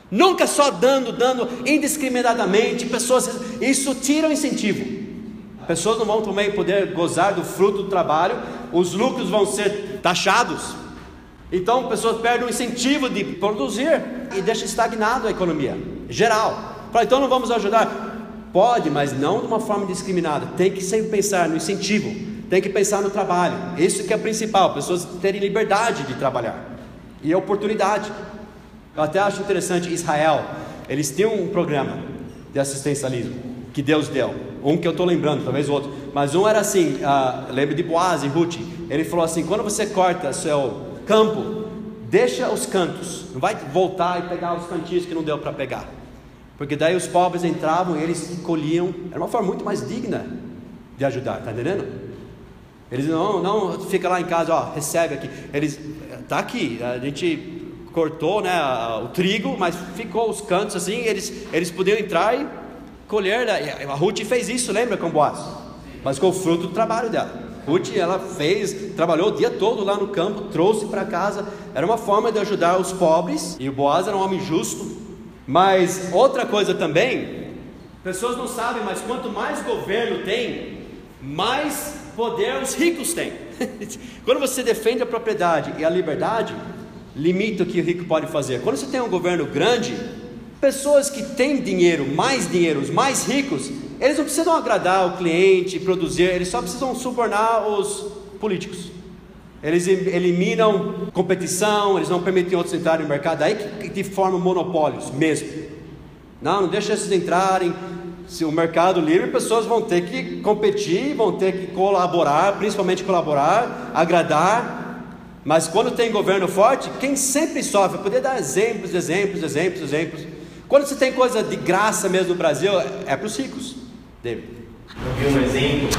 Nunca só dando, dando indiscriminadamente, pessoas, isso tira o incentivo. Pessoas não vão também poder gozar do fruto do trabalho, os lucros vão ser taxados. Então, pessoas perdem o incentivo de produzir e deixa estagnado a economia geral. Fala, então não vamos ajudar? Pode, mas não de uma forma discriminada. Tem que sempre pensar no incentivo, tem que pensar no trabalho. Isso que é principal, pessoas terem liberdade de trabalhar. e oportunidade. Eu até acho interessante Israel, eles têm um programa de assistencialismo que Deus deu. Um que eu estou lembrando, talvez outro. Mas um era assim, uh, lembra de Boaz e Ruth. Ele falou assim: quando você corta seu campo, deixa os cantos. Não vai voltar e pegar os cantinhos que não deu para pegar. Porque daí os pobres entravam e eles colhiam. Era uma forma muito mais digna de ajudar, tá entendendo? Eles não, não fica lá em casa, ó, recebe aqui. Eles tá aqui, a gente cortou, né, o trigo, mas ficou os cantos assim, eles eles podiam entrar e colher. Né? A Ruth fez isso, lembra com Boaz? Mas com o fruto do trabalho dela. Ruth, ela fez, trabalhou o dia todo lá no campo, trouxe para casa. Era uma forma de ajudar os pobres. E o Boaz era um homem justo. Mas outra coisa também, pessoas não sabem, mas quanto mais governo tem, mais poder os ricos têm. (laughs) Quando você defende a propriedade e a liberdade, limita o que o rico pode fazer. Quando você tem um governo grande, pessoas que têm dinheiro, mais dinheiro, os mais ricos, eles não precisam agradar o cliente, produzir, eles só precisam subornar os políticos. Eles eliminam competição, eles não permitem outros entrarem no mercado, aí que, que formam monopólios mesmo. Não, não deixa esses entrarem. Se o mercado livre, pessoas vão ter que competir, vão ter que colaborar, principalmente colaborar, agradar. Mas quando tem governo forte, quem sempre sofre, eu poderia dar exemplos, exemplos, exemplos, exemplos. Quando você tem coisa de graça mesmo no Brasil, é para os ricos. David. Eu vi um exemplo,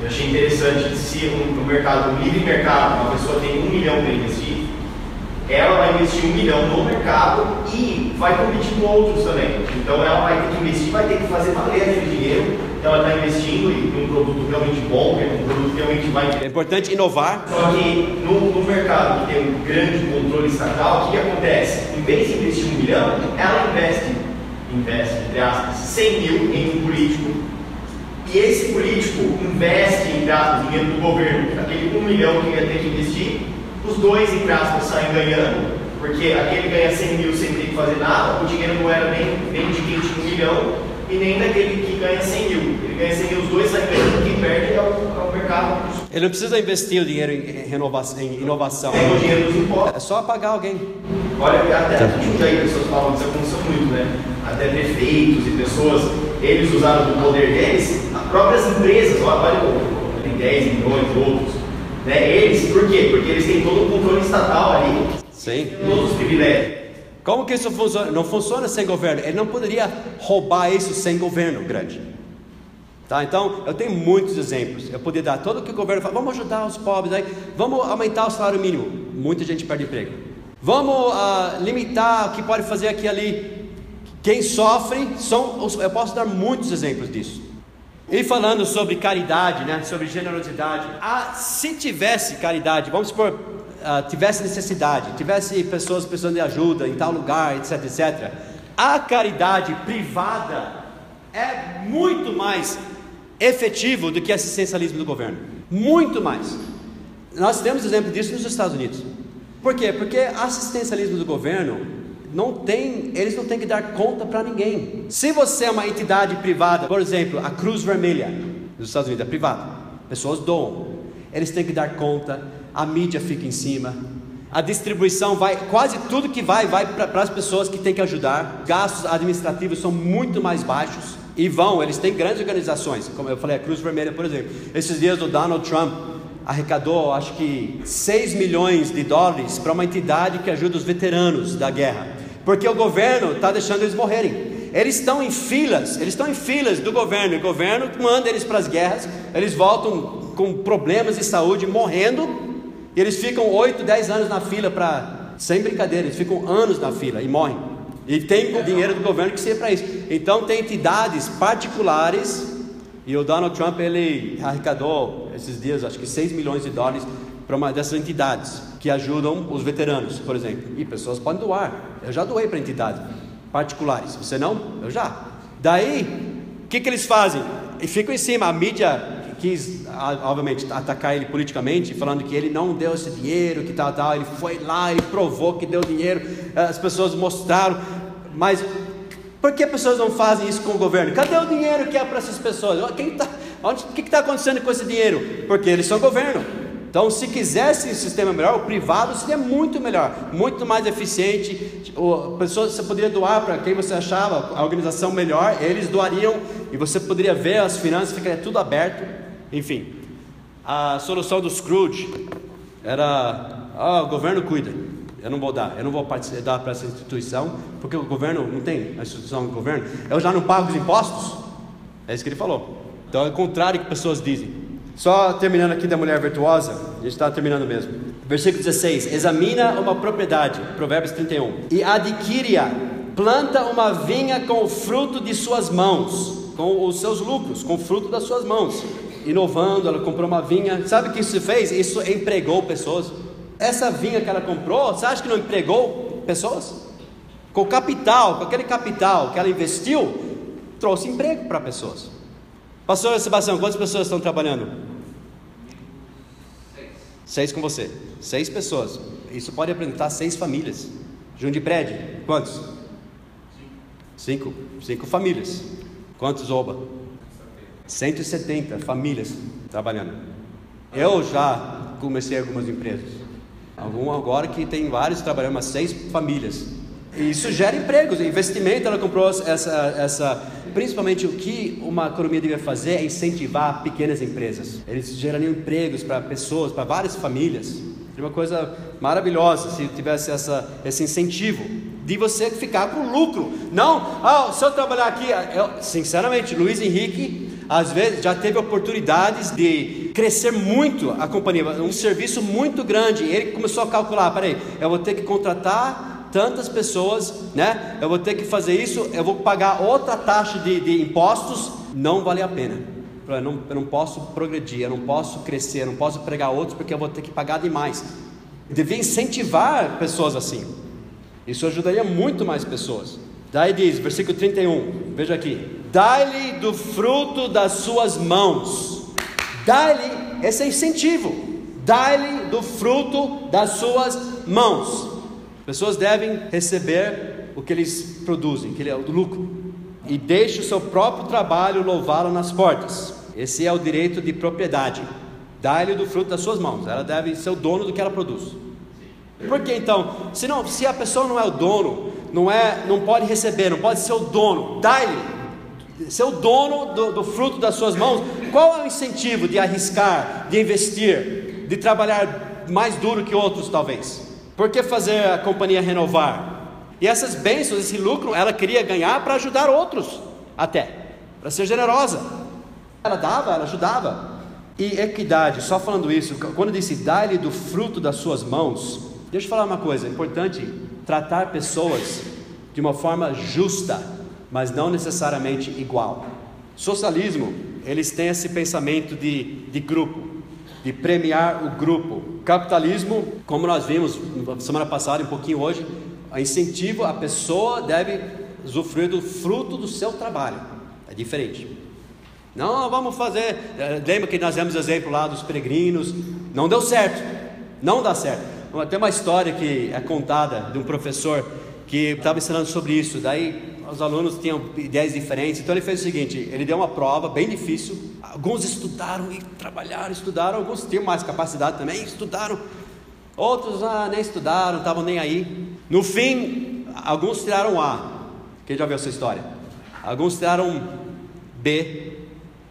eu achei interessante, se no mercado, no livre mercado, uma pessoa tem um milhão para investir, ela vai investir um milhão no mercado e vai competir com outros também. Então ela vai ter que investir, vai ter que fazer valer aquele dinheiro. Então ela está investindo em um produto realmente bom, um produto que realmente vai. É importante inovar. Só que no, no mercado que tem um grande controle estatal, o que acontece? Em vez de investir um milhão, ela investe, investe, entre aspas, 100 mil em um político. E esse político investe, entre aspas, dinheiro do governo, aquele um milhão que ia ter que investir os dois, entre aspas, saem ganhando, porque aquele ganha 100 mil sem ter que fazer nada, o dinheiro não era nem, nem de quem tinha um milhão e nem daquele que ganha 100 mil. Ele ganha 100 mil, os dois saem ganhando, quem perde é o, é o mercado. Ele não precisa investir o dinheiro em, renovação, em inovação. É o dinheiro dos impostos. É só pagar alguém. Olha, até tá. a gente aí pessoas falam isso aconteceu muito, né? Até prefeitos e pessoas, eles usaram do poder deles, as próprias empresas, olha, tem 10 milhões, outros né? Eles, por quê? Porque eles têm todo o controle estatal ali. Sim. Todos os privilégios. Como que isso funciona? Não funciona sem governo. Ele não poderia roubar isso sem governo grande. Tá? Então, eu tenho muitos exemplos. Eu poderia dar todo o que o governo fala, vamos ajudar os pobres, aí, vamos aumentar o salário mínimo. Muita gente perde emprego. Vamos uh, limitar o que pode fazer aqui e ali. Quem sofre são eu posso dar muitos exemplos disso. E falando sobre caridade, né, sobre generosidade, ah, se tivesse caridade, vamos supor, ah, tivesse necessidade, tivesse pessoas precisando de ajuda em tal lugar, etc, etc, a caridade privada é muito mais efetivo do que assistencialismo do governo, muito mais. Nós temos exemplo disso nos Estados Unidos. Por quê? Porque assistencialismo do governo não tem, eles não têm que dar conta para ninguém. Se você é uma entidade privada, por exemplo, a Cruz Vermelha dos Estados Unidos é privada, pessoas doam, eles têm que dar conta, a mídia fica em cima, a distribuição vai, quase tudo que vai, vai para as pessoas que têm que ajudar, gastos administrativos são muito mais baixos. E vão, eles têm grandes organizações, como eu falei, a Cruz Vermelha, por exemplo. Esses dias o Donald Trump arrecadou, acho que 6 milhões de dólares para uma entidade que ajuda os veteranos da guerra porque o governo está deixando eles morrerem. Eles estão em filas, eles estão em filas do governo, e o governo manda eles para as guerras, eles voltam com problemas de saúde, morrendo, e eles ficam 8, 10 anos na fila para. Sem brincadeira, eles ficam anos na fila e morrem. E tem dinheiro do governo que seja para isso. Então tem entidades particulares, e o Donald Trump ele arrecadou esses dias acho que 6 milhões de dólares para uma dessas entidades que ajudam os veteranos, por exemplo. E pessoas podem doar. Eu já doei para entidades particulares. Você não? Eu já. Daí, o que, que eles fazem? E ficam em cima. A mídia quis, obviamente, atacar ele politicamente, falando que ele não deu esse dinheiro, que tal, tal. Ele foi lá, ele provou que deu dinheiro. As pessoas mostraram. Mas por que pessoas não fazem isso com o governo? Cadê o dinheiro que é para essas pessoas? Quem tá, onde, o que está acontecendo com esse dinheiro? Porque eles são governo. Então, se quisesse um sistema melhor, o privado seria muito melhor, muito mais eficiente. O, pessoas, você poderia doar para quem você achava a organização melhor, eles doariam e você poderia ver as finanças, ficaria tudo aberto. Enfim, a solução do Scrooge era: ah, o governo cuida, eu não vou dar, eu não vou dar para essa instituição, porque o governo não tem a instituição do governo, eu já não pago os impostos. É isso que ele falou. Então é o contrário que pessoas dizem. Só terminando aqui da mulher virtuosa, a gente está terminando mesmo. Versículo 16: Examina uma propriedade, Provérbios 31, e adquire-a, planta uma vinha com o fruto de suas mãos, com os seus lucros, com o fruto das suas mãos. Inovando, ela comprou uma vinha. Sabe o que isso fez? Isso empregou pessoas. Essa vinha que ela comprou, você acha que não empregou pessoas? Com capital, com aquele capital que ela investiu, trouxe emprego para pessoas. Pastor Sebastião, quantas pessoas estão trabalhando? Seis com você. Seis pessoas. Isso pode apresentar seis famílias. Junto de prédio, quantos? Cinco. Cinco famílias. Quantos oba? 170 famílias trabalhando. Eu já comecei algumas empresas. Algum agora que tem vários trabalhando, mas seis famílias. E isso gera empregos, investimento. Ela comprou essa, essa. Principalmente o que uma economia deve fazer é incentivar pequenas empresas. Eles gerariam empregos para pessoas, para várias famílias. Seria uma coisa maravilhosa se tivesse essa, esse incentivo de você ficar com lucro. Não, ah, se eu trabalhar aqui, eu, sinceramente, Luiz Henrique às vezes já teve oportunidades de crescer muito a companhia, um serviço muito grande. Ele começou a calcular: peraí, eu vou ter que contratar tantas pessoas, né? Eu vou ter que fazer isso, eu vou pagar outra taxa de, de impostos, não vale a pena. Eu não, eu não posso progredir, eu não posso crescer, eu não posso pregar outros porque eu vou ter que pagar demais. Eu devia incentivar pessoas assim. Isso ajudaria muito mais pessoas. Daí diz, versículo 31, veja aqui: Dá-lhe do fruto das suas mãos. Dá-lhe esse é incentivo. Dá-lhe do fruto das suas mãos. Pessoas devem receber o que eles produzem, que é o lucro, e deixe o seu próprio trabalho louvá-lo nas portas. Esse é o direito de propriedade. Dá-lhe do fruto das suas mãos. Ela deve ser o dono do que ela produz. Por que então? Se, não, se a pessoa não é o dono, não é, não pode receber, não pode ser o dono, dá-lhe ser o dono do, do fruto das suas mãos. Qual é o incentivo de arriscar, de investir, de trabalhar mais duro que outros talvez? Por que fazer a companhia renovar? E essas bênçãos, esse lucro, ela queria ganhar para ajudar outros, até, para ser generosa. Ela dava, ela ajudava. E equidade, só falando isso, quando disse dá-lhe do fruto das suas mãos, deixa eu falar uma coisa, é importante tratar pessoas de uma forma justa, mas não necessariamente igual. Socialismo, eles têm esse pensamento de, de grupo de premiar o grupo. Capitalismo, como nós vimos semana passada, um pouquinho hoje, a incentivo a pessoa deve usufruir do fruto do seu trabalho. É diferente. Não, vamos fazer. Eh, lembra que nós demos exemplo lá dos peregrinos? Não deu certo. Não dá certo. Tem uma história que é contada de um professor que estava ensinando sobre isso. Daí os alunos tinham ideias diferentes, então ele fez o seguinte: ele deu uma prova bem difícil. Alguns estudaram e trabalharam, estudaram, alguns tinham mais capacidade também, estudaram. Outros ah, nem estudaram, estavam nem aí. No fim, alguns tiraram A. Quem já viu essa história? Alguns tiraram B,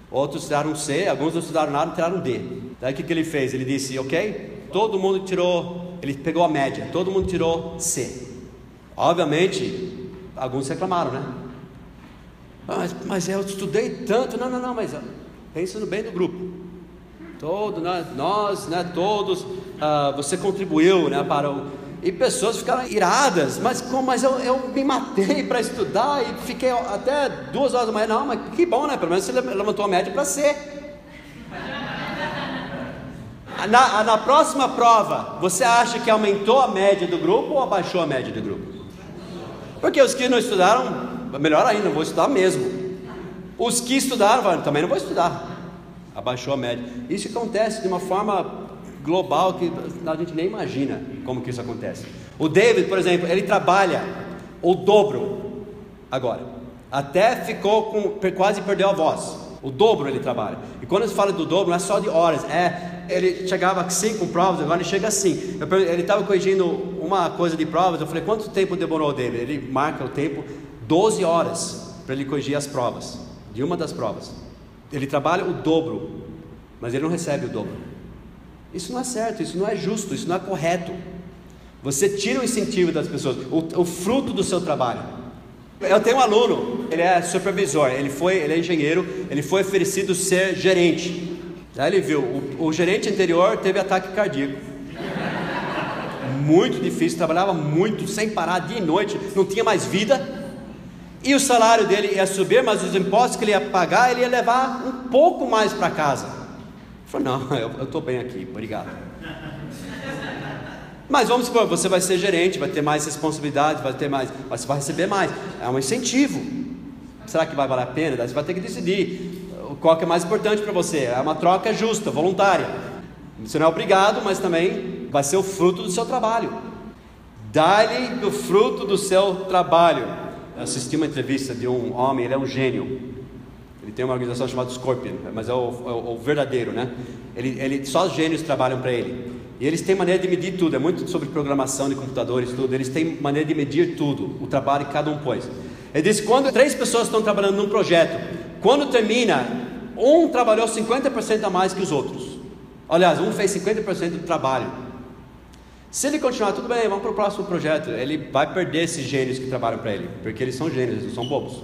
outros tiraram C, alguns não estudaram nada, tiraram D. Daí o que, que ele fez? Ele disse: Ok, todo mundo tirou, ele pegou a média, todo mundo tirou C. Obviamente, alguns reclamaram, né? Mas, mas eu estudei tanto. Não, não, não, mas pensa no bem do grupo. Todo, né, nós, né, todos, ah, você contribuiu né, para o. E pessoas ficaram iradas, mas como, mas eu, eu me matei (laughs) para estudar e fiquei até duas horas da manhã. Não, mas que bom, né? Pelo menos você levantou a média para ser. Na, na próxima prova, você acha que aumentou a média do grupo ou abaixou a média do grupo? Porque os que não estudaram, melhor ainda, vou estudar mesmo. Os que estudaram, também não vou estudar. Abaixou a média. Isso acontece de uma forma global que a gente nem imagina como que isso acontece. O David, por exemplo, ele trabalha o dobro agora. Até ficou com quase perdeu a voz. o dobro ele trabalha. E quando se fala do dobro, não é só de horas, é ele chegava assim com provas, agora ele chega assim. Ele estava corrigindo uma coisa de provas, eu falei, quanto tempo demorou dele? Ele marca o tempo, 12 horas para ele corrigir as provas, de uma das provas. Ele trabalha o dobro, mas ele não recebe o dobro. Isso não é certo, isso não é justo, isso não é correto. Você tira o incentivo das pessoas, o, o fruto do seu trabalho. Eu tenho um aluno, ele é supervisor, ele foi, ele é engenheiro, ele foi oferecido ser gerente. Aí ele viu, o, o gerente anterior teve ataque cardíaco. Muito difícil, trabalhava muito, sem parar, dia e noite, não tinha mais vida. E o salário dele ia subir, mas os impostos que ele ia pagar, ele ia levar um pouco mais para casa. Ele falou: Não, (laughs) eu estou bem aqui, obrigado. (laughs) Mas vamos supor, você vai ser gerente, vai ter mais responsabilidade, vai ter mais, mas você vai receber mais. É um incentivo. Será que vai valer a pena? Você vai ter que decidir qual que é mais importante para você. É uma troca justa, voluntária. Você não é obrigado, mas também vai ser o fruto do seu trabalho. Dá-lhe do fruto do seu trabalho. Assisti uma entrevista de um homem, ele é um gênio. Ele tem uma organização chamada Scorpion, mas é o, é o verdadeiro, né? Ele, ele, só os gênios trabalham para ele. E eles têm maneira de medir tudo, é muito sobre programação de computadores, tudo. Eles têm maneira de medir tudo, o trabalho que cada um pôs. Ele disse: quando três pessoas estão trabalhando num projeto, quando termina, um trabalhou 50% a mais que os outros. Aliás, um fez 50% do trabalho. Se ele continuar, tudo bem, vamos para o próximo projeto. Ele vai perder esses gênios que trabalham para ele, porque eles são gênios, eles não são bobos.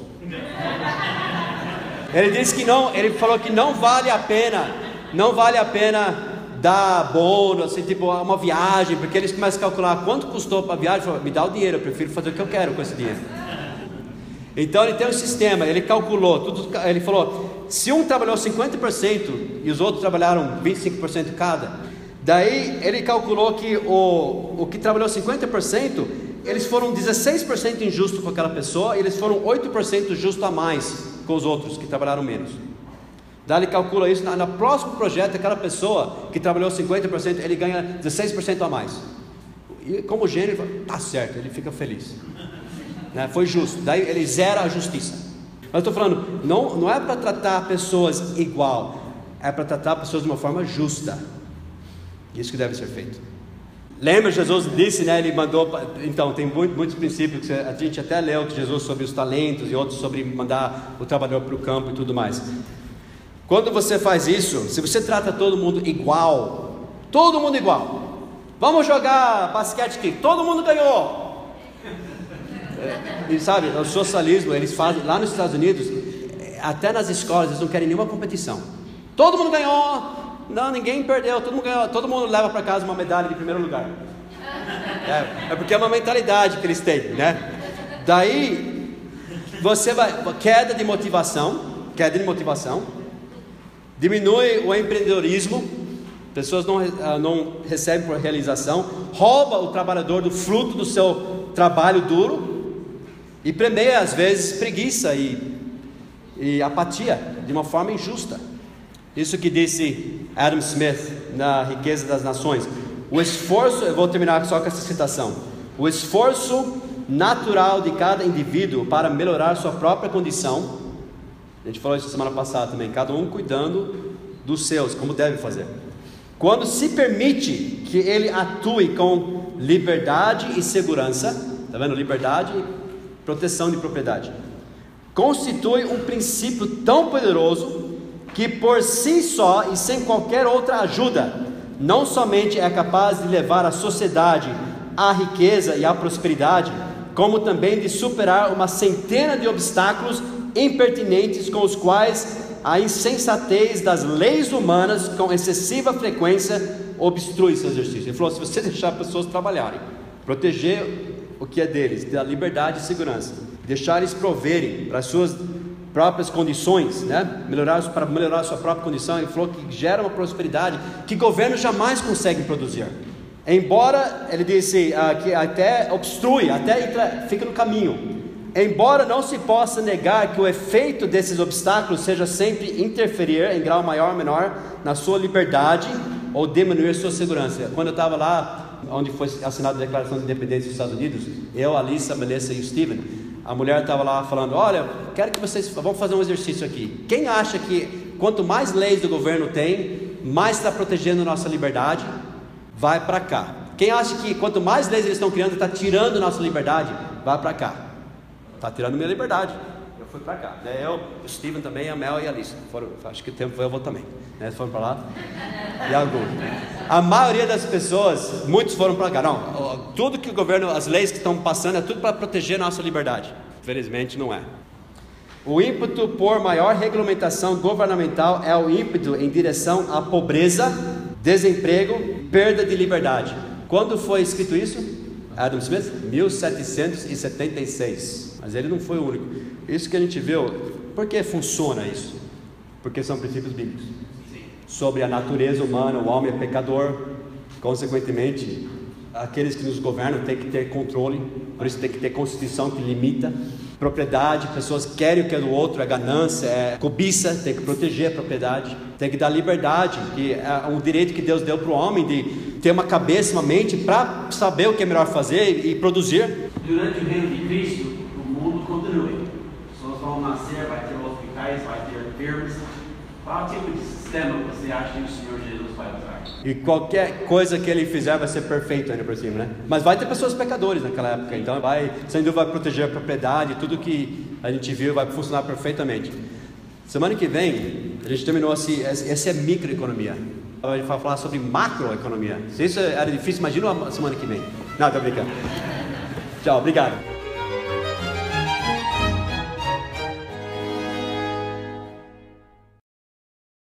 Ele disse que não, ele falou que não vale a pena, não vale a pena dar bônus, assim, tipo uma viagem, porque eles começam a calcular quanto custou para a viagem, falam, me dá o dinheiro, eu prefiro fazer o que eu quero com esse dinheiro. Então ele tem um sistema, ele calculou, tudo, ele falou, se um trabalhou 50% e os outros trabalharam 25% cada, daí ele calculou que o, o que trabalhou 50%, eles foram 16% injusto com aquela pessoa, e eles foram 8% justo a mais com os outros que trabalharam menos. Daí ele calcula isso, no próximo projeto, aquela pessoa que trabalhou 50%, ele ganha 16% a mais. E como gênio, tá certo, ele fica feliz. Né? Foi justo, daí ele zera a justiça. Mas eu estou falando, não, não é para tratar pessoas igual, é para tratar pessoas de uma forma justa. Isso que deve ser feito. Lembra, Jesus disse, né? Ele mandou. Então, tem muito, muitos princípios que a gente até leu que Jesus sobre os talentos e outros sobre mandar o trabalhador para o campo e tudo mais. Quando você faz isso, se você trata todo mundo igual, todo mundo igual, vamos jogar basquete aqui, todo mundo ganhou. É, e sabe, o socialismo, eles fazem, lá nos Estados Unidos, até nas escolas, eles não querem nenhuma competição. Todo mundo ganhou, não, ninguém perdeu, todo mundo ganhou, todo mundo leva para casa uma medalha de primeiro lugar. É, é porque é uma mentalidade que eles têm, né? Daí, você vai, queda de motivação, queda de motivação, diminui o empreendedorismo, pessoas não, ah, não recebem por realização, rouba o trabalhador do fruto do seu trabalho duro e premia às vezes preguiça e, e apatia de uma forma injusta. Isso que disse Adam Smith na Riqueza das Nações. O esforço, eu vou terminar só com essa citação. O esforço natural de cada indivíduo para melhorar sua própria condição a gente falou isso semana passada também, cada um cuidando dos seus, como deve fazer. Quando se permite que ele atue com liberdade e segurança, tá vendo? Liberdade e proteção de propriedade. Constitui um princípio tão poderoso que por si só e sem qualquer outra ajuda, não somente é capaz de levar a sociedade à riqueza e à prosperidade, como também de superar uma centena de obstáculos impertinentes com os quais a insensatez das leis humanas com excessiva frequência obstrui seu exercício. Ele falou: se você (laughs) deixar pessoas trabalharem, proteger o que é deles, da liberdade e segurança, deixar eles proverem para as suas próprias condições, né? melhorar, para melhorar a sua própria condição, ele falou que gera uma prosperidade que governos jamais conseguem produzir. Embora ele disse uh, que até obstrui, até fica no caminho, Embora não se possa negar que o efeito desses obstáculos seja sempre interferir em grau maior ou menor na sua liberdade ou diminuir sua segurança. Quando eu estava lá, onde foi assinada a Declaração de Independência dos Estados Unidos, eu, Alissa, Melissa e Steven, A mulher estava lá falando: Olha, quero que vocês vamos fazer um exercício aqui. Quem acha que quanto mais leis do governo tem, mais está protegendo nossa liberdade, vai para cá. Quem acha que quanto mais leis eles estão criando, está tirando nossa liberdade, vai para cá. Está tirando minha liberdade. Fui para cá. Né? Eu, o Steven também, a Mel e a Alice. Foram, acho que o tempo foi eu vou também. Né? Foram para lá. E alguns. A maioria das pessoas, muitos foram para cá. Não, tudo que o governo, as leis que estão passando, é tudo para proteger nossa liberdade. Felizmente não é. O ímpeto por maior regulamentação governamental é o ímpeto em direção à pobreza, desemprego, perda de liberdade. Quando foi escrito isso? Adam Smith? 1776. Mas ele não foi o único. Isso que a gente viu, por que funciona isso? Porque são princípios bíblicos. Sobre a natureza humana, o homem é pecador, consequentemente, aqueles que nos governam têm que ter controle, por isso tem que ter constituição que limita propriedade, pessoas querem o que é do outro, é ganância, é cobiça, tem que proteger a propriedade, tem que dar liberdade, que é um direito que Deus deu para o homem de ter uma cabeça, uma mente para saber o que é melhor fazer e produzir. Durante o reino de Cristo, o mundo continua. As pessoas vão nascer, vai ter hospitais, vai ter firmas. Qual tipo de sistema você acha que o Senhor Jesus vai usar? E qualquer coisa que ele fizer vai ser perfeito ainda por cima, né? Mas vai ter pessoas pecadores naquela época, então vai, sem dúvida, vai proteger a propriedade, tudo que a gente viu vai funcionar perfeitamente. Semana que vem, a gente terminou assim, essa é microeconomia. A gente vai falar sobre macroeconomia. Se isso era difícil, imagina a semana que vem. Não, tô brincando. Tchau, obrigado.